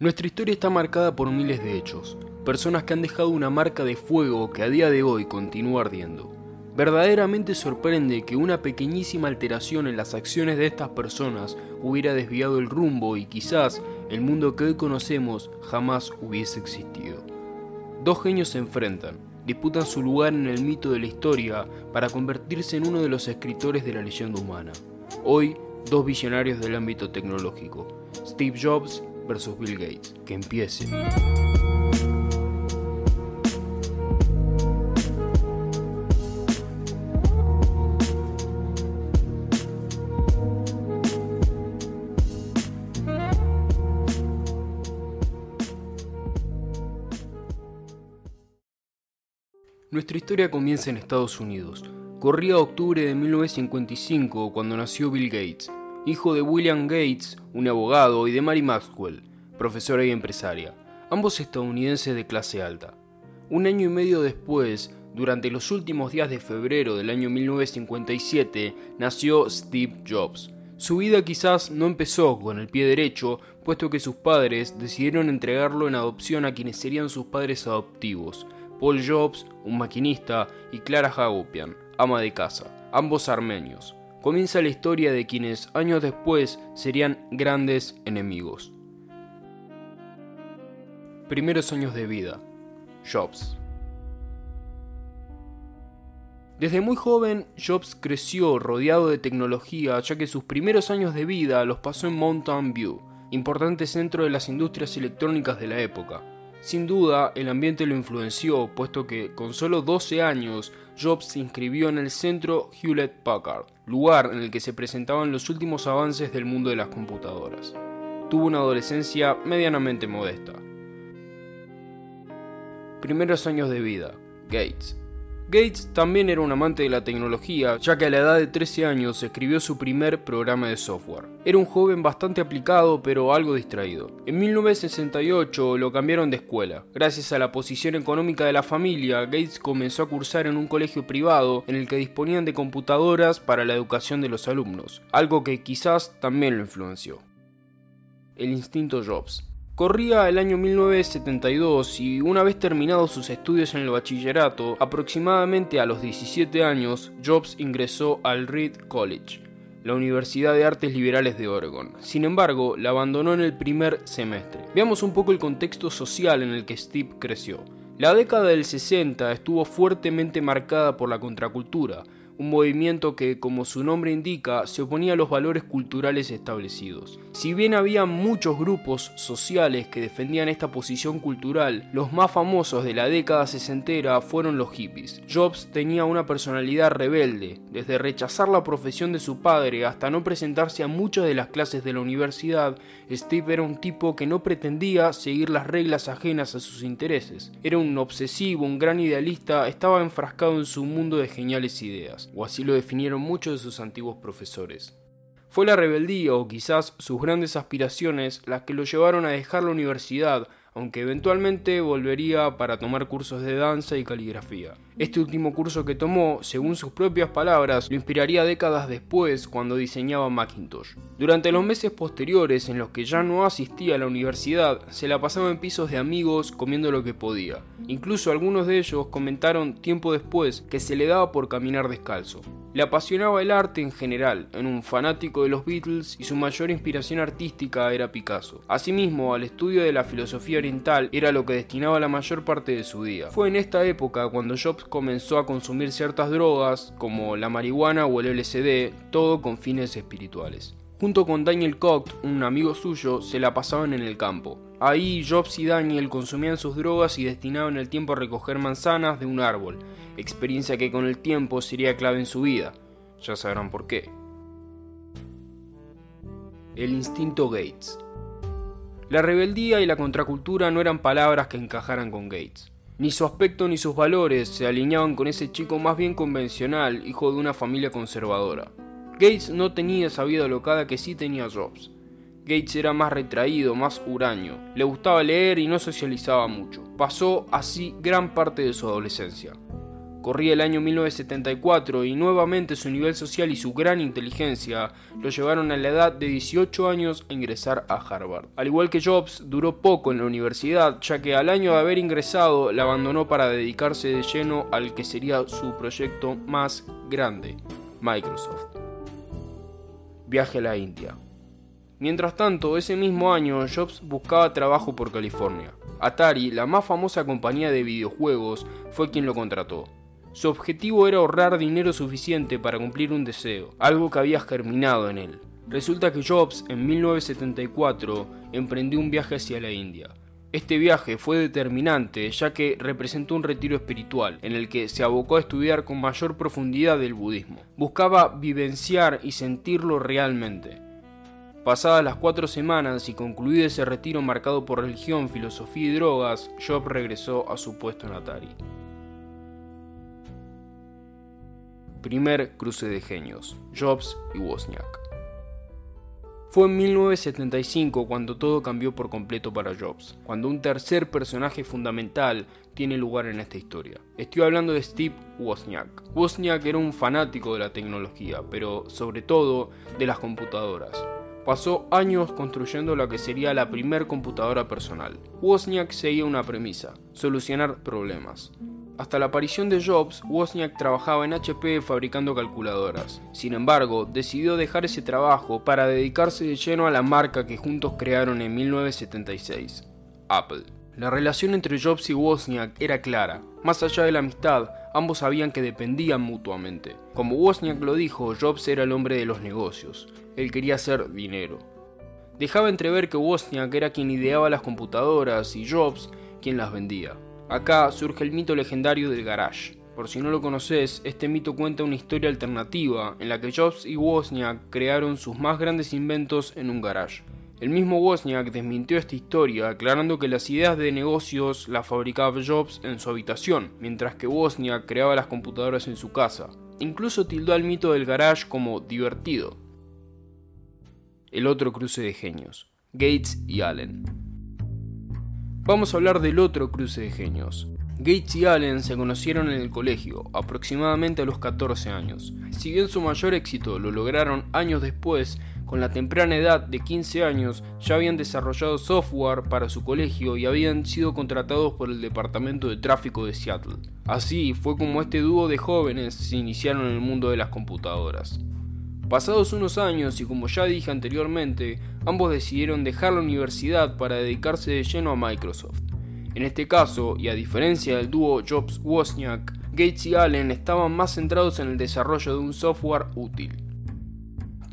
Nuestra historia está marcada por miles de hechos, personas que han dejado una marca de fuego que a día de hoy continúa ardiendo. Verdaderamente sorprende que una pequeñísima alteración en las acciones de estas personas hubiera desviado el rumbo y quizás el mundo que hoy conocemos jamás hubiese existido. Dos genios se enfrentan, disputan su lugar en el mito de la historia para convertirse en uno de los escritores de la leyenda humana. Hoy, dos visionarios del ámbito tecnológico, Steve Jobs versus Bill Gates. Que empiece. Nuestra historia comienza en Estados Unidos. Corría octubre de 1955 cuando nació Bill Gates, hijo de William Gates, un abogado, y de Mary Maxwell, profesora y empresaria, ambos estadounidenses de clase alta. Un año y medio después, durante los últimos días de febrero del año 1957, nació Steve Jobs. Su vida quizás no empezó con el pie derecho, puesto que sus padres decidieron entregarlo en adopción a quienes serían sus padres adoptivos, Paul Jobs, un maquinista, y Clara Hagopian, ama de casa, ambos armenios comienza la historia de quienes años después serían grandes enemigos. Primeros años de vida. Jobs. Desde muy joven, Jobs creció rodeado de tecnología, ya que sus primeros años de vida los pasó en Mountain View, importante centro de las industrias electrónicas de la época. Sin duda, el ambiente lo influenció, puesto que con solo 12 años, Jobs se inscribió en el centro Hewlett Packard, lugar en el que se presentaban los últimos avances del mundo de las computadoras. Tuvo una adolescencia medianamente modesta. Primeros años de vida. Gates. Gates también era un amante de la tecnología, ya que a la edad de 13 años escribió su primer programa de software. Era un joven bastante aplicado, pero algo distraído. En 1968 lo cambiaron de escuela. Gracias a la posición económica de la familia, Gates comenzó a cursar en un colegio privado en el que disponían de computadoras para la educación de los alumnos, algo que quizás también lo influenció. El instinto Jobs. Corría el año 1972 y una vez terminados sus estudios en el bachillerato, aproximadamente a los 17 años, Jobs ingresó al Reed College, la Universidad de Artes Liberales de Oregon. Sin embargo, la abandonó en el primer semestre. Veamos un poco el contexto social en el que Steve creció. La década del 60 estuvo fuertemente marcada por la contracultura, un movimiento que, como su nombre indica, se oponía a los valores culturales establecidos. Si bien había muchos grupos sociales que defendían esta posición cultural, los más famosos de la década sesentera fueron los hippies. Jobs tenía una personalidad rebelde, desde rechazar la profesión de su padre hasta no presentarse a muchas de las clases de la universidad, Steve era un tipo que no pretendía seguir las reglas ajenas a sus intereses. Era un obsesivo, un gran idealista, estaba enfrascado en su mundo de geniales ideas o así lo definieron muchos de sus antiguos profesores. Fue la rebeldía o quizás sus grandes aspiraciones las que lo llevaron a dejar la universidad aunque eventualmente volvería para tomar cursos de danza y caligrafía. Este último curso que tomó, según sus propias palabras, lo inspiraría décadas después cuando diseñaba Macintosh. Durante los meses posteriores en los que ya no asistía a la universidad, se la pasaba en pisos de amigos comiendo lo que podía. Incluso algunos de ellos comentaron tiempo después que se le daba por caminar descalzo. Le apasionaba el arte en general, en un fanático de los Beatles y su mayor inspiración artística era Picasso. Asimismo, al estudio de la filosofía oriental era lo que destinaba la mayor parte de su día. Fue en esta época cuando Jobs comenzó a consumir ciertas drogas, como la marihuana o el LSD, todo con fines espirituales. Junto con Daniel Koch, un amigo suyo, se la pasaban en el campo. Ahí Jobs y Daniel consumían sus drogas y destinaban el tiempo a recoger manzanas de un árbol, experiencia que con el tiempo sería clave en su vida. Ya sabrán por qué. El instinto Gates. La rebeldía y la contracultura no eran palabras que encajaran con Gates. Ni su aspecto ni sus valores se alineaban con ese chico más bien convencional, hijo de una familia conservadora. Gates no tenía esa vida locada que sí tenía Jobs. Gates era más retraído, más huraño, le gustaba leer y no socializaba mucho. Pasó así gran parte de su adolescencia. Corría el año 1974 y nuevamente su nivel social y su gran inteligencia lo llevaron a la edad de 18 años a ingresar a Harvard. Al igual que Jobs, duró poco en la universidad, ya que al año de haber ingresado la abandonó para dedicarse de lleno al que sería su proyecto más grande, Microsoft. Viaje a la India. Mientras tanto, ese mismo año Jobs buscaba trabajo por California. Atari, la más famosa compañía de videojuegos, fue quien lo contrató. Su objetivo era ahorrar dinero suficiente para cumplir un deseo, algo que había germinado en él. Resulta que Jobs en 1974 emprendió un viaje hacia la India. Este viaje fue determinante ya que representó un retiro espiritual en el que se abocó a estudiar con mayor profundidad el budismo. Buscaba vivenciar y sentirlo realmente. Pasadas las cuatro semanas y concluido ese retiro marcado por religión, filosofía y drogas, Jobs regresó a su puesto en Atari. Primer cruce de genios, Jobs y Wozniak. Fue en 1975 cuando todo cambió por completo para Jobs, cuando un tercer personaje fundamental tiene lugar en esta historia. Estoy hablando de Steve Wozniak. Wozniak era un fanático de la tecnología, pero sobre todo de las computadoras. Pasó años construyendo lo que sería la primer computadora personal. Wozniak seguía una premisa, solucionar problemas. Hasta la aparición de Jobs, Wozniak trabajaba en HP fabricando calculadoras. Sin embargo, decidió dejar ese trabajo para dedicarse de lleno a la marca que juntos crearon en 1976, Apple. La relación entre Jobs y Wozniak era clara. Más allá de la amistad, ambos sabían que dependían mutuamente. Como Wozniak lo dijo, Jobs era el hombre de los negocios. Él quería hacer dinero. Dejaba entrever que Wozniak era quien ideaba las computadoras y Jobs quien las vendía. Acá surge el mito legendario del garage. Por si no lo conoces, este mito cuenta una historia alternativa en la que Jobs y Wozniak crearon sus más grandes inventos en un garage. El mismo Wozniak desmintió esta historia, aclarando que las ideas de negocios las fabricaba Jobs en su habitación, mientras que Wozniak creaba las computadoras en su casa. Incluso tildó al mito del garage como divertido. El otro cruce de genios, Gates y Allen. Vamos a hablar del otro cruce de genios. Gates y Allen se conocieron en el colegio, aproximadamente a los 14 años. Si bien su mayor éxito lo lograron años después, con la temprana edad de 15 años ya habían desarrollado software para su colegio y habían sido contratados por el Departamento de Tráfico de Seattle. Así fue como este dúo de jóvenes se iniciaron en el mundo de las computadoras. Pasados unos años y como ya dije anteriormente, ambos decidieron dejar la universidad para dedicarse de lleno a Microsoft. En este caso, y a diferencia del dúo Jobs-Wozniak, Gates y Allen estaban más centrados en el desarrollo de un software útil.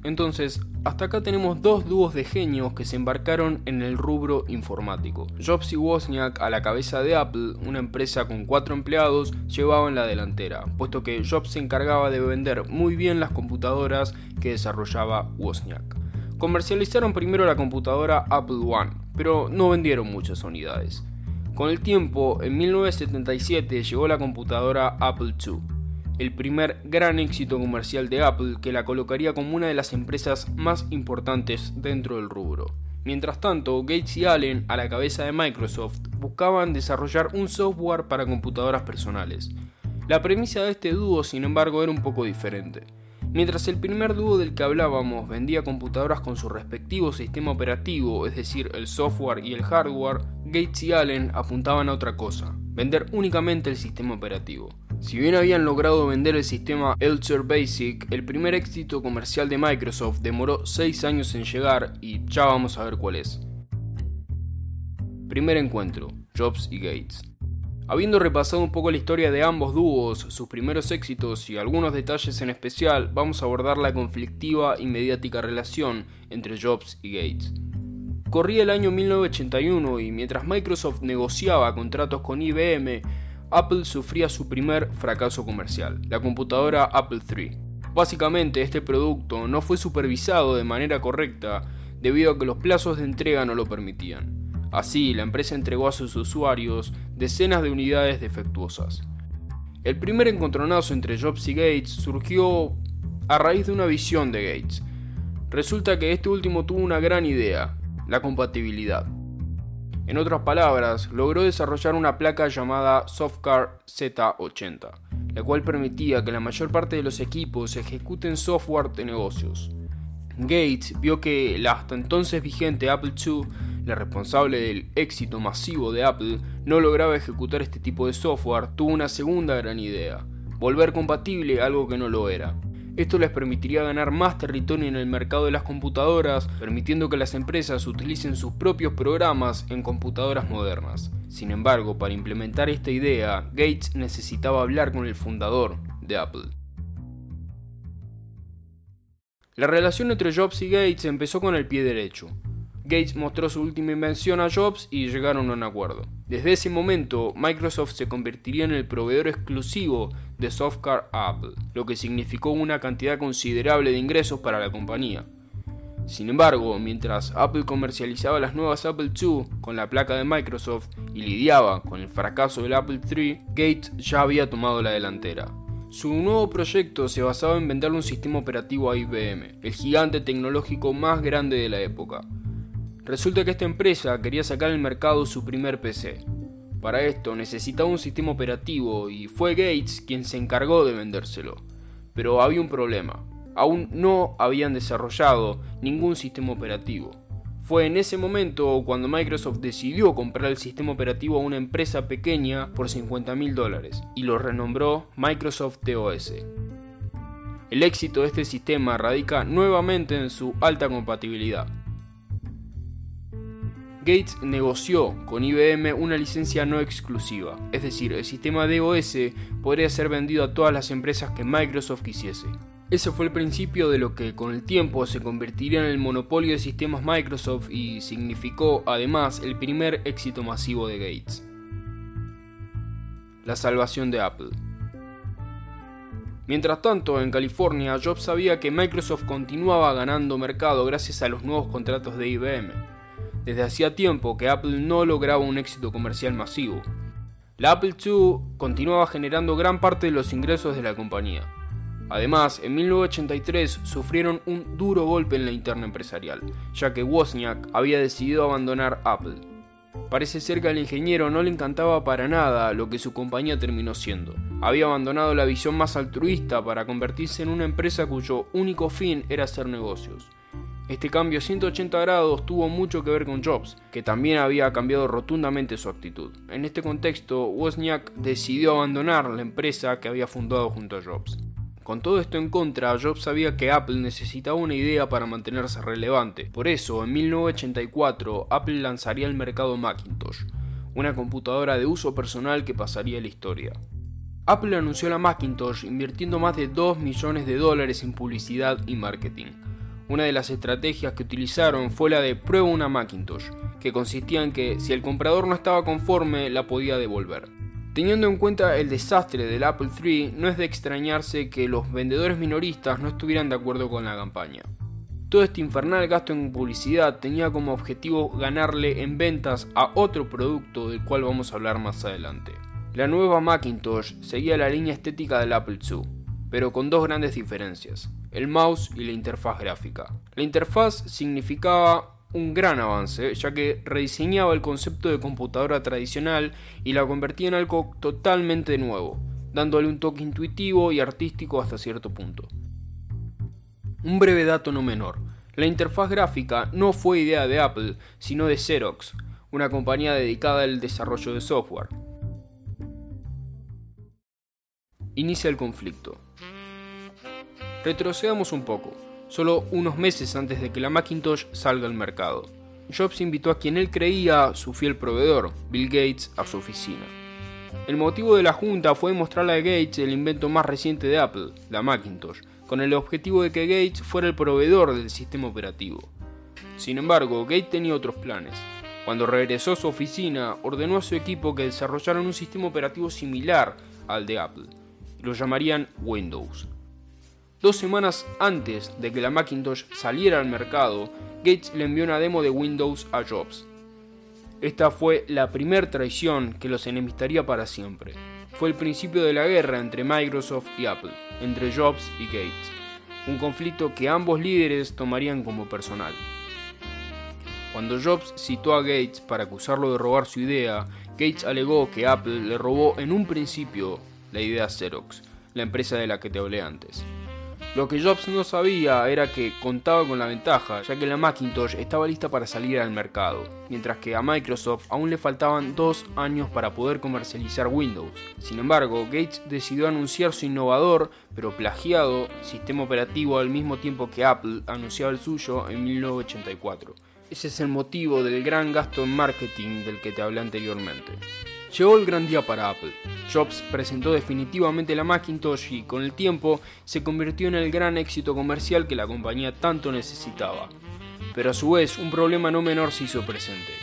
Entonces, hasta acá tenemos dos dúos de genios que se embarcaron en el rubro informático. Jobs y Wozniak a la cabeza de Apple, una empresa con cuatro empleados, llevaban la delantera, puesto que Jobs se encargaba de vender muy bien las computadoras que desarrollaba Wozniak. Comercializaron primero la computadora Apple One, pero no vendieron muchas unidades. Con el tiempo, en 1977 llegó la computadora Apple II el primer gran éxito comercial de Apple que la colocaría como una de las empresas más importantes dentro del rubro. Mientras tanto, Gates y Allen, a la cabeza de Microsoft, buscaban desarrollar un software para computadoras personales. La premisa de este dúo, sin embargo, era un poco diferente. Mientras el primer dúo del que hablábamos vendía computadoras con su respectivo sistema operativo, es decir, el software y el hardware, Gates y Allen apuntaban a otra cosa, vender únicamente el sistema operativo. Si bien habían logrado vender el sistema Elixir Basic, el primer éxito comercial de Microsoft demoró 6 años en llegar y ya vamos a ver cuál es. Primer encuentro, Jobs y Gates. Habiendo repasado un poco la historia de ambos dúos, sus primeros éxitos y algunos detalles en especial, vamos a abordar la conflictiva y mediática relación entre Jobs y Gates. Corría el año 1981 y mientras Microsoft negociaba contratos con IBM, Apple sufría su primer fracaso comercial, la computadora Apple III. Básicamente este producto no fue supervisado de manera correcta debido a que los plazos de entrega no lo permitían. Así, la empresa entregó a sus usuarios decenas de unidades defectuosas. El primer encontronazo entre Jobs y Gates surgió a raíz de una visión de Gates. Resulta que este último tuvo una gran idea, la compatibilidad. En otras palabras, logró desarrollar una placa llamada Softcar Z80, la cual permitía que la mayor parte de los equipos ejecuten software de negocios. Gates vio que la hasta entonces vigente Apple II, la responsable del éxito masivo de Apple, no lograba ejecutar este tipo de software, tuvo una segunda gran idea, volver compatible algo que no lo era. Esto les permitiría ganar más territorio en el mercado de las computadoras, permitiendo que las empresas utilicen sus propios programas en computadoras modernas. Sin embargo, para implementar esta idea, Gates necesitaba hablar con el fundador de Apple. La relación entre Jobs y Gates empezó con el pie derecho. Gates mostró su última invención a Jobs y llegaron a un acuerdo. Desde ese momento, Microsoft se convertiría en el proveedor exclusivo de software Apple, lo que significó una cantidad considerable de ingresos para la compañía. Sin embargo, mientras Apple comercializaba las nuevas Apple II con la placa de Microsoft y lidiaba con el fracaso del Apple III, Gates ya había tomado la delantera. Su nuevo proyecto se basaba en venderle un sistema operativo a IBM, el gigante tecnológico más grande de la época. Resulta que esta empresa quería sacar al mercado su primer PC. Para esto necesitaba un sistema operativo y fue Gates quien se encargó de vendérselo. Pero había un problema. Aún no habían desarrollado ningún sistema operativo. Fue en ese momento cuando Microsoft decidió comprar el sistema operativo a una empresa pequeña por 50 mil dólares y lo renombró Microsoft TOS. El éxito de este sistema radica nuevamente en su alta compatibilidad. Gates negoció con IBM una licencia no exclusiva, es decir, el sistema DOS podría ser vendido a todas las empresas que Microsoft quisiese. Ese fue el principio de lo que con el tiempo se convertiría en el monopolio de sistemas Microsoft y significó además el primer éxito masivo de Gates. La salvación de Apple. Mientras tanto, en California, Jobs sabía que Microsoft continuaba ganando mercado gracias a los nuevos contratos de IBM. Desde hacía tiempo que Apple no lograba un éxito comercial masivo. La Apple II continuaba generando gran parte de los ingresos de la compañía. Además, en 1983 sufrieron un duro golpe en la interna empresarial, ya que Wozniak había decidido abandonar Apple. Parece ser que al ingeniero no le encantaba para nada lo que su compañía terminó siendo. Había abandonado la visión más altruista para convertirse en una empresa cuyo único fin era hacer negocios. Este cambio 180 grados tuvo mucho que ver con Jobs, que también había cambiado rotundamente su actitud. En este contexto, Wozniak decidió abandonar la empresa que había fundado junto a Jobs. Con todo esto en contra, Jobs sabía que Apple necesitaba una idea para mantenerse relevante. Por eso, en 1984, Apple lanzaría al mercado Macintosh, una computadora de uso personal que pasaría a la historia. Apple anunció la Macintosh invirtiendo más de 2 millones de dólares en publicidad y marketing. Una de las estrategias que utilizaron fue la de prueba una Macintosh, que consistía en que si el comprador no estaba conforme la podía devolver. Teniendo en cuenta el desastre del Apple III, no es de extrañarse que los vendedores minoristas no estuvieran de acuerdo con la campaña. Todo este infernal gasto en publicidad tenía como objetivo ganarle en ventas a otro producto del cual vamos a hablar más adelante. La nueva Macintosh seguía la línea estética del Apple II, pero con dos grandes diferencias, el mouse y la interfaz gráfica. La interfaz significaba un gran avance, ya que rediseñaba el concepto de computadora tradicional y la convertía en algo totalmente nuevo, dándole un toque intuitivo y artístico hasta cierto punto. Un breve dato no menor, la interfaz gráfica no fue idea de Apple, sino de Xerox, una compañía dedicada al desarrollo de software. Inicia el conflicto. Retrocedamos un poco solo unos meses antes de que la Macintosh salga al mercado. Jobs invitó a quien él creía su fiel proveedor, Bill Gates, a su oficina. El motivo de la junta fue mostrarle a Gates el invento más reciente de Apple, la Macintosh, con el objetivo de que Gates fuera el proveedor del sistema operativo. Sin embargo, Gates tenía otros planes. Cuando regresó a su oficina, ordenó a su equipo que desarrollaran un sistema operativo similar al de Apple. Lo llamarían Windows. Dos semanas antes de que la Macintosh saliera al mercado, Gates le envió una demo de Windows a Jobs. Esta fue la primera traición que los enemistaría para siempre. Fue el principio de la guerra entre Microsoft y Apple, entre Jobs y Gates, un conflicto que ambos líderes tomarían como personal. Cuando Jobs citó a Gates para acusarlo de robar su idea, Gates alegó que Apple le robó en un principio la idea Xerox, la empresa de la que te hablé antes. Lo que Jobs no sabía era que contaba con la ventaja, ya que la Macintosh estaba lista para salir al mercado, mientras que a Microsoft aún le faltaban dos años para poder comercializar Windows. Sin embargo, Gates decidió anunciar su innovador, pero plagiado, sistema operativo al mismo tiempo que Apple anunciaba el suyo en 1984. Ese es el motivo del gran gasto en marketing del que te hablé anteriormente. Llegó el gran día para Apple. Jobs presentó definitivamente la Macintosh y con el tiempo se convirtió en el gran éxito comercial que la compañía tanto necesitaba. Pero a su vez un problema no menor se hizo presente.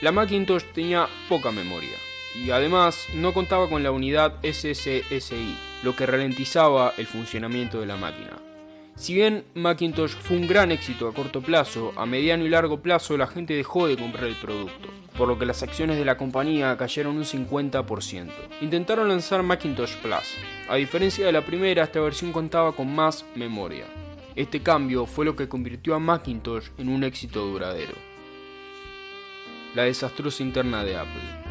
La Macintosh tenía poca memoria y además no contaba con la unidad SSSI, lo que ralentizaba el funcionamiento de la máquina. Si bien Macintosh fue un gran éxito a corto plazo, a mediano y largo plazo la gente dejó de comprar el producto, por lo que las acciones de la compañía cayeron un 50%. Intentaron lanzar Macintosh Plus. A diferencia de la primera, esta versión contaba con más memoria. Este cambio fue lo que convirtió a Macintosh en un éxito duradero. La desastrosa interna de Apple.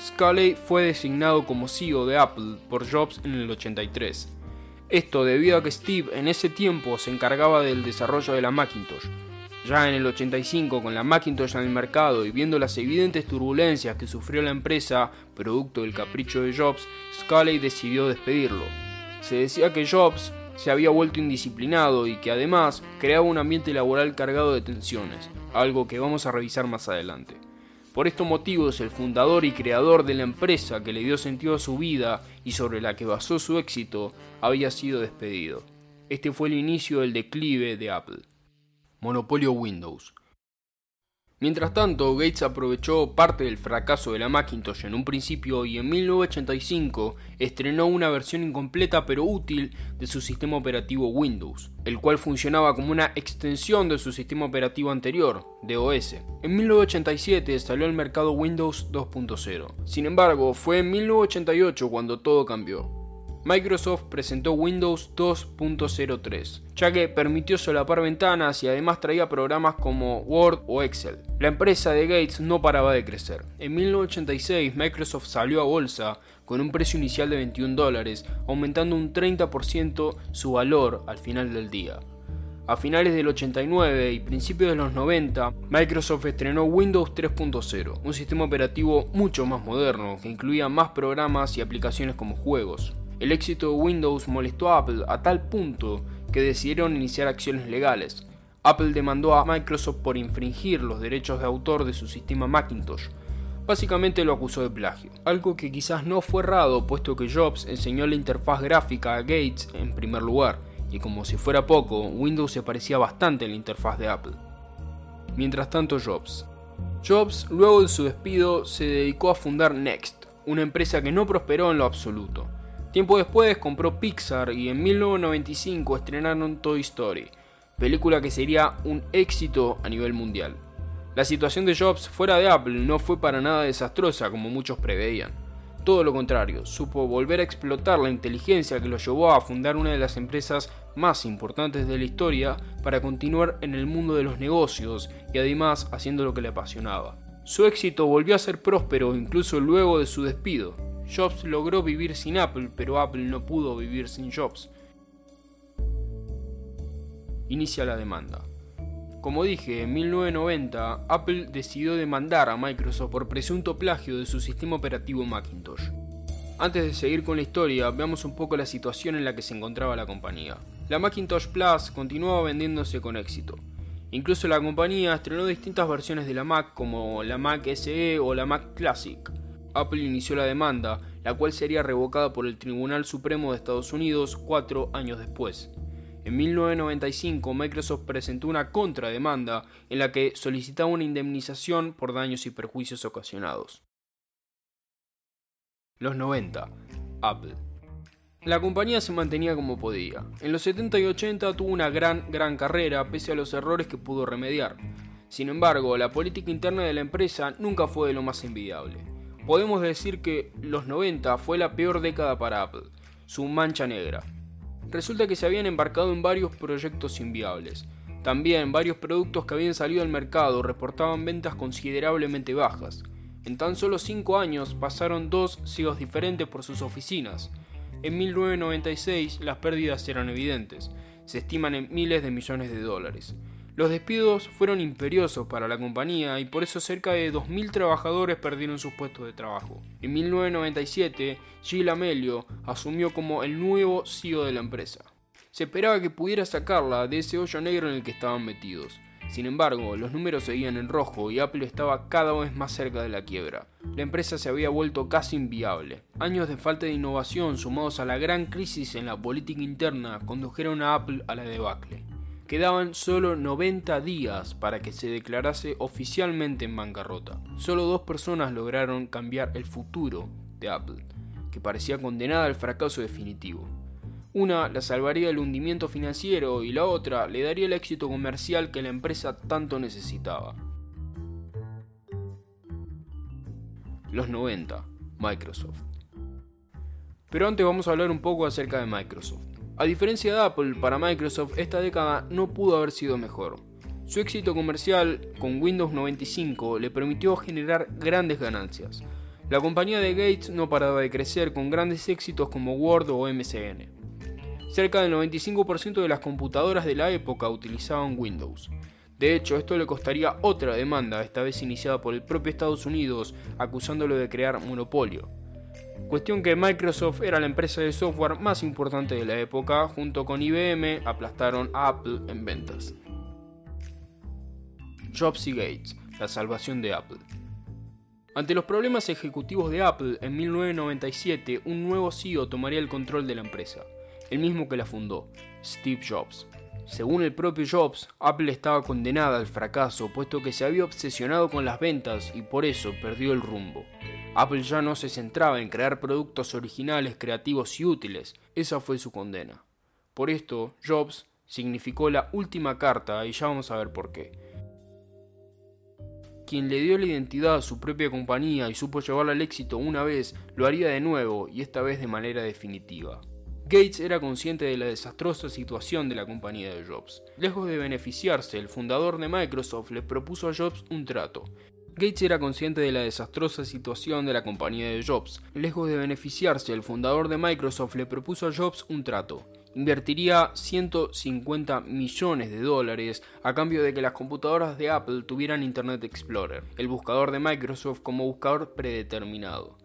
Scully fue designado como CEO de Apple por Jobs en el 83 esto debido a que Steve en ese tiempo se encargaba del desarrollo de la Macintosh. Ya en el 85, con la Macintosh en el mercado y viendo las evidentes turbulencias que sufrió la empresa, producto del capricho de Jobs, Scully decidió despedirlo. Se decía que Jobs se había vuelto indisciplinado y que además creaba un ambiente laboral cargado de tensiones, algo que vamos a revisar más adelante. Por estos motivos, el fundador y creador de la empresa que le dio sentido a su vida y sobre la que basó su éxito había sido despedido. Este fue el inicio del declive de Apple. Monopolio Windows. Mientras tanto, Gates aprovechó parte del fracaso de la Macintosh en un principio y en 1985 estrenó una versión incompleta pero útil de su sistema operativo Windows, el cual funcionaba como una extensión de su sistema operativo anterior, DOS. En 1987 salió al mercado Windows 2.0. Sin embargo, fue en 1988 cuando todo cambió. Microsoft presentó Windows 2.03, ya que permitió solapar ventanas y además traía programas como Word o Excel. La empresa de Gates no paraba de crecer. En 1986 Microsoft salió a bolsa con un precio inicial de 21 dólares, aumentando un 30% su valor al final del día. A finales del 89 y principios de los 90, Microsoft estrenó Windows 3.0, un sistema operativo mucho más moderno que incluía más programas y aplicaciones como juegos. El éxito de Windows molestó a Apple a tal punto que decidieron iniciar acciones legales. Apple demandó a Microsoft por infringir los derechos de autor de su sistema Macintosh. Básicamente lo acusó de plagio, algo que quizás no fue errado puesto que Jobs enseñó la interfaz gráfica a Gates en primer lugar, y como si fuera poco, Windows se parecía bastante a la interfaz de Apple. Mientras tanto Jobs. Jobs, luego de su despido, se dedicó a fundar Next, una empresa que no prosperó en lo absoluto. Tiempo después compró Pixar y en 1995 estrenaron Toy Story, película que sería un éxito a nivel mundial. La situación de Jobs fuera de Apple no fue para nada desastrosa como muchos preveían. Todo lo contrario, supo volver a explotar la inteligencia que lo llevó a fundar una de las empresas más importantes de la historia para continuar en el mundo de los negocios y además haciendo lo que le apasionaba. Su éxito volvió a ser próspero incluso luego de su despido, Jobs logró vivir sin Apple, pero Apple no pudo vivir sin Jobs. Inicia la demanda. Como dije, en 1990 Apple decidió demandar a Microsoft por presunto plagio de su sistema operativo Macintosh. Antes de seguir con la historia, veamos un poco la situación en la que se encontraba la compañía. La Macintosh Plus continuaba vendiéndose con éxito. Incluso la compañía estrenó distintas versiones de la Mac como la Mac SE o la Mac Classic. Apple inició la demanda, la cual sería revocada por el Tribunal Supremo de Estados Unidos cuatro años después. En 1995, Microsoft presentó una contrademanda en la que solicitaba una indemnización por daños y perjuicios ocasionados. Los 90. Apple. La compañía se mantenía como podía. En los 70 y 80 tuvo una gran, gran carrera pese a los errores que pudo remediar. Sin embargo, la política interna de la empresa nunca fue de lo más envidiable podemos decir que los 90 fue la peor década para Apple, su mancha negra. Resulta que se habían embarcado en varios proyectos inviables. También varios productos que habían salido al mercado reportaban ventas considerablemente bajas. En tan solo 5 años pasaron dos CEOs diferentes por sus oficinas. En 1996 las pérdidas eran evidentes, se estiman en miles de millones de dólares. Los despidos fueron imperiosos para la compañía y por eso cerca de 2.000 trabajadores perdieron sus puestos de trabajo. En 1997, Gil Amelio asumió como el nuevo CEO de la empresa. Se esperaba que pudiera sacarla de ese hoyo negro en el que estaban metidos. Sin embargo, los números seguían en rojo y Apple estaba cada vez más cerca de la quiebra. La empresa se había vuelto casi inviable. Años de falta de innovación sumados a la gran crisis en la política interna condujeron a Apple a la debacle. Quedaban solo 90 días para que se declarase oficialmente en bancarrota. Solo dos personas lograron cambiar el futuro de Apple, que parecía condenada al fracaso definitivo. Una la salvaría del hundimiento financiero y la otra le daría el éxito comercial que la empresa tanto necesitaba. Los 90, Microsoft. Pero antes vamos a hablar un poco acerca de Microsoft. A diferencia de Apple, para Microsoft esta década no pudo haber sido mejor. Su éxito comercial con Windows 95 le permitió generar grandes ganancias. La compañía de Gates no paraba de crecer con grandes éxitos como Word o MSN. Cerca del 95% de las computadoras de la época utilizaban Windows. De hecho, esto le costaría otra demanda, esta vez iniciada por el propio Estados Unidos, acusándolo de crear monopolio. Cuestión que Microsoft era la empresa de software más importante de la época, junto con IBM aplastaron a Apple en ventas. Jobs y Gates, la salvación de Apple. Ante los problemas ejecutivos de Apple, en 1997 un nuevo CEO tomaría el control de la empresa, el mismo que la fundó, Steve Jobs. Según el propio Jobs, Apple estaba condenada al fracaso puesto que se había obsesionado con las ventas y por eso perdió el rumbo. Apple ya no se centraba en crear productos originales, creativos y útiles, esa fue su condena. Por esto, Jobs significó la última carta y ya vamos a ver por qué. Quien le dio la identidad a su propia compañía y supo llevarla al éxito una vez, lo haría de nuevo y esta vez de manera definitiva. Gates era consciente de la desastrosa situación de la compañía de Jobs. Lejos de beneficiarse, el fundador de Microsoft le propuso a Jobs un trato. Gates era consciente de la desastrosa situación de la compañía de Jobs. Lejos de beneficiarse, el fundador de Microsoft le propuso a Jobs un trato. Invertiría 150 millones de dólares a cambio de que las computadoras de Apple tuvieran Internet Explorer, el buscador de Microsoft como buscador predeterminado.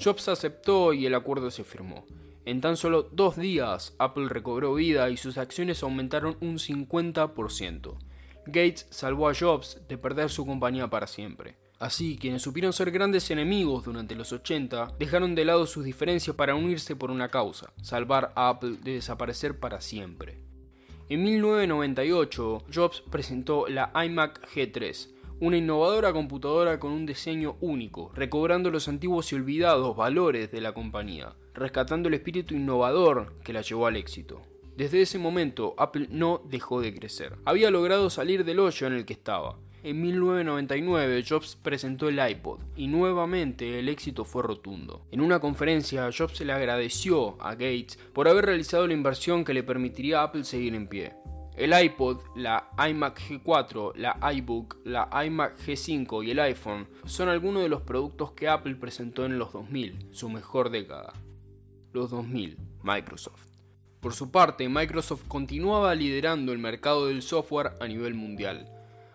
Jobs aceptó y el acuerdo se firmó. En tan solo dos días, Apple recobró vida y sus acciones aumentaron un 50%. Gates salvó a Jobs de perder su compañía para siempre. Así, quienes supieron ser grandes enemigos durante los 80 dejaron de lado sus diferencias para unirse por una causa, salvar a Apple de desaparecer para siempre. En 1998, Jobs presentó la iMac G3, una innovadora computadora con un diseño único, recobrando los antiguos y olvidados valores de la compañía, rescatando el espíritu innovador que la llevó al éxito. Desde ese momento, Apple no dejó de crecer. Había logrado salir del hoyo en el que estaba. En 1999, Jobs presentó el iPod y nuevamente el éxito fue rotundo. En una conferencia, Jobs le agradeció a Gates por haber realizado la inversión que le permitiría a Apple seguir en pie. El iPod, la iMac G4, la iBook, la iMac G5 y el iPhone son algunos de los productos que Apple presentó en los 2000, su mejor década. Los 2000, Microsoft. Por su parte, Microsoft continuaba liderando el mercado del software a nivel mundial.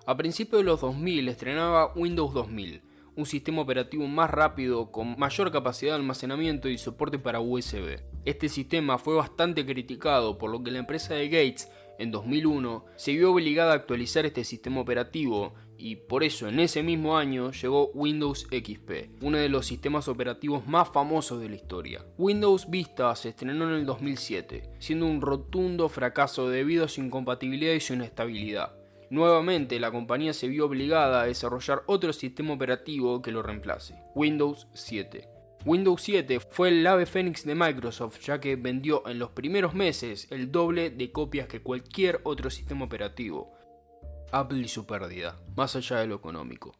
A principios de los 2000 estrenaba Windows 2000, un sistema operativo más rápido, con mayor capacidad de almacenamiento y soporte para USB. Este sistema fue bastante criticado, por lo que la empresa de Gates en 2001 se vio obligada a actualizar este sistema operativo y por eso en ese mismo año llegó Windows XP, uno de los sistemas operativos más famosos de la historia. Windows Vista se estrenó en el 2007, siendo un rotundo fracaso debido a su incompatibilidad y su inestabilidad. Nuevamente la compañía se vio obligada a desarrollar otro sistema operativo que lo reemplace, Windows 7. Windows 7 fue el ave fénix de Microsoft ya que vendió en los primeros meses el doble de copias que cualquier otro sistema operativo, Apple y su pérdida, más allá de lo económico.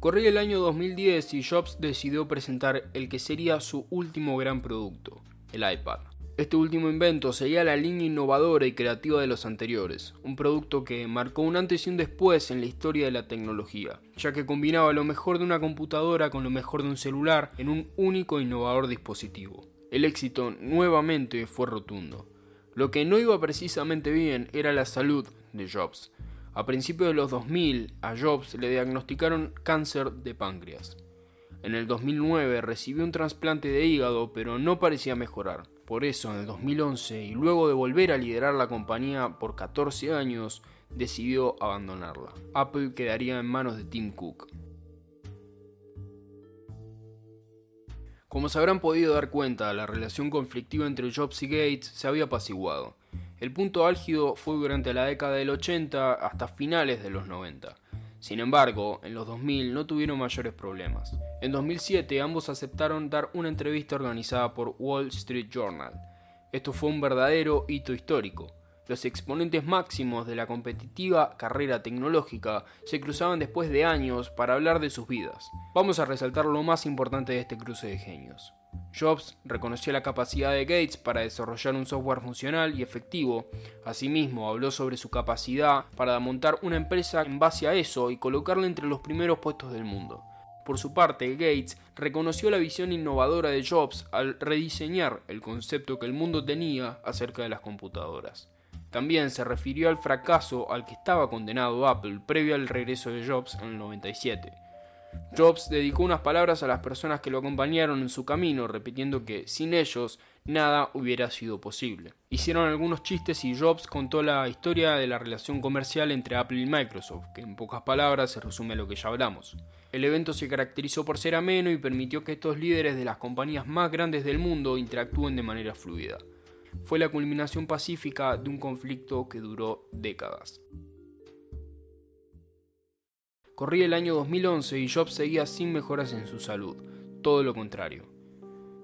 Corría el año 2010 y Jobs decidió presentar el que sería su último gran producto, el iPad. Este último invento seguía la línea innovadora y creativa de los anteriores, un producto que marcó un antes y un después en la historia de la tecnología, ya que combinaba lo mejor de una computadora con lo mejor de un celular en un único innovador dispositivo. El éxito nuevamente fue rotundo. Lo que no iba precisamente bien era la salud de Jobs. A principios de los 2000, a Jobs le diagnosticaron cáncer de páncreas. En el 2009 recibió un trasplante de hígado, pero no parecía mejorar. Por eso, en el 2011, y luego de volver a liderar la compañía por 14 años, decidió abandonarla. Apple quedaría en manos de Tim Cook. Como se habrán podido dar cuenta, la relación conflictiva entre Jobs y Gates se había apaciguado. El punto álgido fue durante la década del 80 hasta finales de los 90. Sin embargo, en los 2000 no tuvieron mayores problemas. En 2007 ambos aceptaron dar una entrevista organizada por Wall Street Journal. Esto fue un verdadero hito histórico. Los exponentes máximos de la competitiva carrera tecnológica se cruzaban después de años para hablar de sus vidas. Vamos a resaltar lo más importante de este cruce de genios. Jobs reconoció la capacidad de Gates para desarrollar un software funcional y efectivo. Asimismo, habló sobre su capacidad para montar una empresa en base a eso y colocarla entre los primeros puestos del mundo. Por su parte, Gates reconoció la visión innovadora de Jobs al rediseñar el concepto que el mundo tenía acerca de las computadoras. También se refirió al fracaso al que estaba condenado Apple previo al regreso de Jobs en el 97. Jobs dedicó unas palabras a las personas que lo acompañaron en su camino, repitiendo que sin ellos nada hubiera sido posible. Hicieron algunos chistes y Jobs contó la historia de la relación comercial entre Apple y Microsoft, que en pocas palabras se resume lo que ya hablamos. El evento se caracterizó por ser ameno y permitió que estos líderes de las compañías más grandes del mundo interactúen de manera fluida. Fue la culminación pacífica de un conflicto que duró décadas. Corría el año 2011 y Jobs seguía sin mejoras en su salud, todo lo contrario.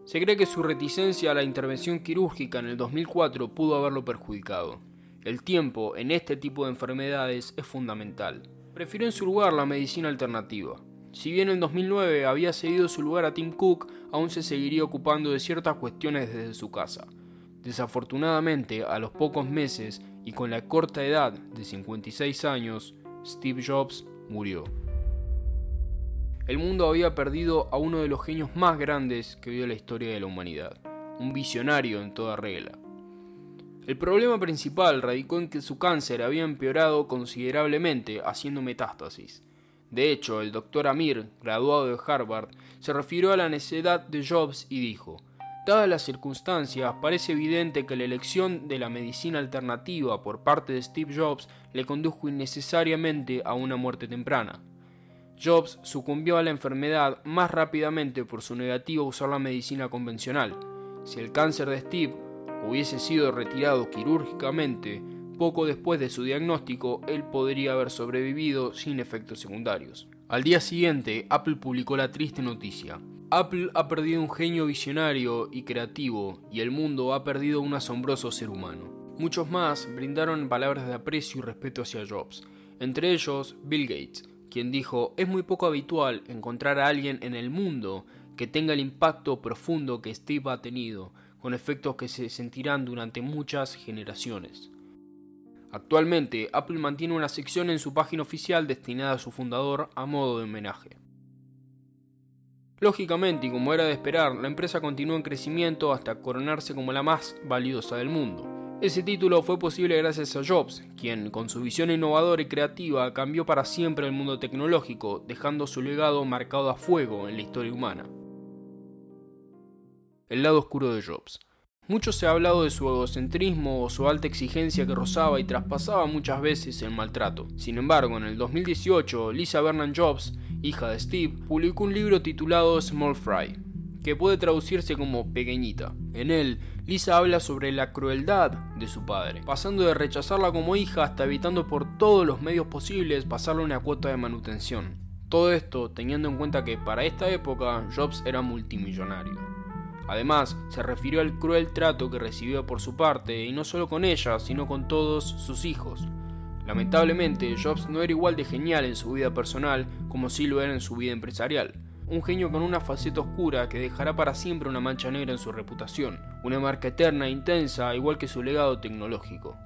Se cree que su reticencia a la intervención quirúrgica en el 2004 pudo haberlo perjudicado. El tiempo en este tipo de enfermedades es fundamental. Prefirió en su lugar la medicina alternativa. Si bien en 2009 había cedido su lugar a Tim Cook, aún se seguiría ocupando de ciertas cuestiones desde su casa. Desafortunadamente, a los pocos meses y con la corta edad de 56 años, Steve Jobs murió. El mundo había perdido a uno de los genios más grandes que vio la historia de la humanidad, un visionario en toda regla. El problema principal radicó en que su cáncer había empeorado considerablemente, haciendo metástasis. De hecho, el doctor Amir, graduado de Harvard, se refirió a la necesidad de Jobs y dijo, Dadas las circunstancias, parece evidente que la elección de la medicina alternativa por parte de Steve Jobs le condujo innecesariamente a una muerte temprana. Jobs sucumbió a la enfermedad más rápidamente por su negativa a usar la medicina convencional. Si el cáncer de Steve hubiese sido retirado quirúrgicamente, poco después de su diagnóstico, él podría haber sobrevivido sin efectos secundarios. Al día siguiente, Apple publicó la triste noticia. Apple ha perdido un genio visionario y creativo, y el mundo ha perdido un asombroso ser humano. Muchos más brindaron palabras de aprecio y respeto hacia Jobs, entre ellos Bill Gates, quien dijo, es muy poco habitual encontrar a alguien en el mundo que tenga el impacto profundo que Steve ha tenido, con efectos que se sentirán durante muchas generaciones. Actualmente, Apple mantiene una sección en su página oficial destinada a su fundador a modo de homenaje. Lógicamente, y como era de esperar, la empresa continuó en crecimiento hasta coronarse como la más valiosa del mundo. Ese título fue posible gracias a Jobs, quien, con su visión innovadora y creativa, cambió para siempre el mundo tecnológico, dejando su legado marcado a fuego en la historia humana. El lado oscuro de Jobs. Mucho se ha hablado de su egocentrismo o su alta exigencia que rozaba y traspasaba muchas veces el maltrato. Sin embargo, en el 2018, Lisa Vernon Jobs, hija de Steve, publicó un libro titulado Small Fry, que puede traducirse como pequeñita. En él, Lisa habla sobre la crueldad de su padre, pasando de rechazarla como hija hasta evitando por todos los medios posibles pasarle una cuota de manutención. Todo esto teniendo en cuenta que para esta época Jobs era multimillonario. Además, se refirió al cruel trato que recibió por su parte, y no solo con ella, sino con todos sus hijos. Lamentablemente, Jobs no era igual de genial en su vida personal como sí lo era en su vida empresarial. Un genio con una faceta oscura que dejará para siempre una mancha negra en su reputación, una marca eterna e intensa, igual que su legado tecnológico.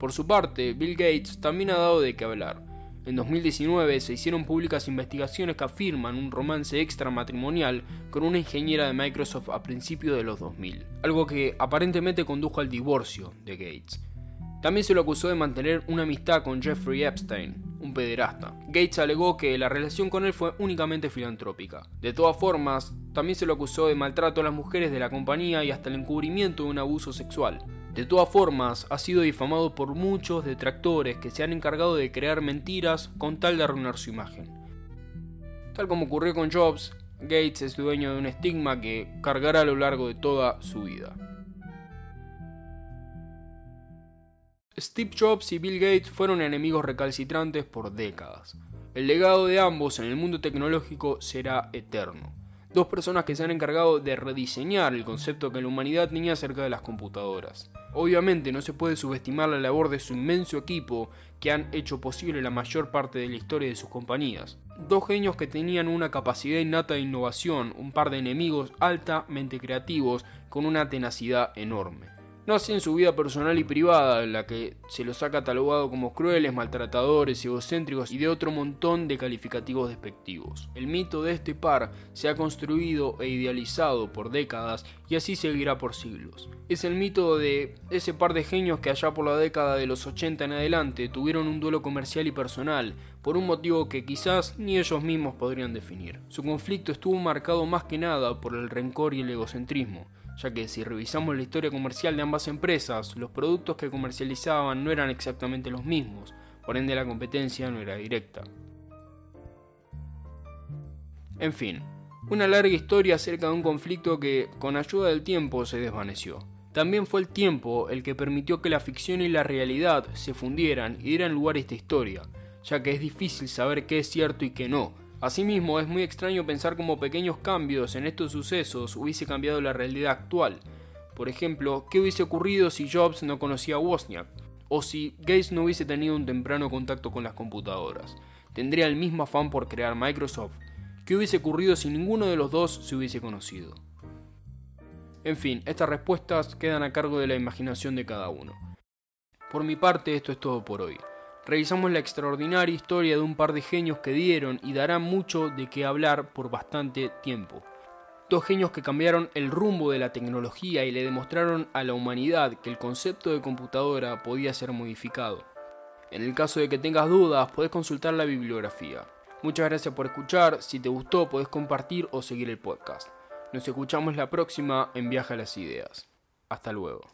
Por su parte, Bill Gates también ha dado de qué hablar. En 2019 se hicieron públicas investigaciones que afirman un romance extramatrimonial con una ingeniera de Microsoft a principios de los 2000, algo que aparentemente condujo al divorcio de Gates. También se lo acusó de mantener una amistad con Jeffrey Epstein, un pederasta. Gates alegó que la relación con él fue únicamente filantrópica. De todas formas, también se lo acusó de maltrato a las mujeres de la compañía y hasta el encubrimiento de un abuso sexual. De todas formas, ha sido difamado por muchos detractores que se han encargado de crear mentiras con tal de arruinar su imagen. Tal como ocurrió con Jobs, Gates es dueño de un estigma que cargará a lo largo de toda su vida. Steve Jobs y Bill Gates fueron enemigos recalcitrantes por décadas. El legado de ambos en el mundo tecnológico será eterno. Dos personas que se han encargado de rediseñar el concepto que la humanidad tenía acerca de las computadoras. Obviamente no se puede subestimar la labor de su inmenso equipo que han hecho posible la mayor parte de la historia de sus compañías. Dos genios que tenían una capacidad innata de innovación, un par de enemigos altamente creativos con una tenacidad enorme no así en su vida personal y privada, en la que se los ha catalogado como crueles, maltratadores, egocéntricos y de otro montón de calificativos despectivos. El mito de este par se ha construido e idealizado por décadas y así seguirá por siglos. Es el mito de ese par de genios que allá por la década de los 80 en adelante tuvieron un duelo comercial y personal, por un motivo que quizás ni ellos mismos podrían definir. Su conflicto estuvo marcado más que nada por el rencor y el egocentrismo ya que si revisamos la historia comercial de ambas empresas, los productos que comercializaban no eran exactamente los mismos, por ende la competencia no era directa. En fin, una larga historia acerca de un conflicto que, con ayuda del tiempo, se desvaneció. También fue el tiempo el que permitió que la ficción y la realidad se fundieran y dieran lugar a esta historia, ya que es difícil saber qué es cierto y qué no, Asimismo, es muy extraño pensar cómo pequeños cambios en estos sucesos hubiese cambiado la realidad actual. Por ejemplo, ¿qué hubiese ocurrido si Jobs no conocía a Wozniak? O si Gates no hubiese tenido un temprano contacto con las computadoras. ¿Tendría el mismo afán por crear Microsoft? ¿Qué hubiese ocurrido si ninguno de los dos se hubiese conocido? En fin, estas respuestas quedan a cargo de la imaginación de cada uno. Por mi parte, esto es todo por hoy revisamos la extraordinaria historia de un par de genios que dieron y darán mucho de qué hablar por bastante tiempo. Dos genios que cambiaron el rumbo de la tecnología y le demostraron a la humanidad que el concepto de computadora podía ser modificado. En el caso de que tengas dudas, puedes consultar la bibliografía. Muchas gracias por escuchar, si te gustó puedes compartir o seguir el podcast. Nos escuchamos la próxima en Viaje a las Ideas. Hasta luego.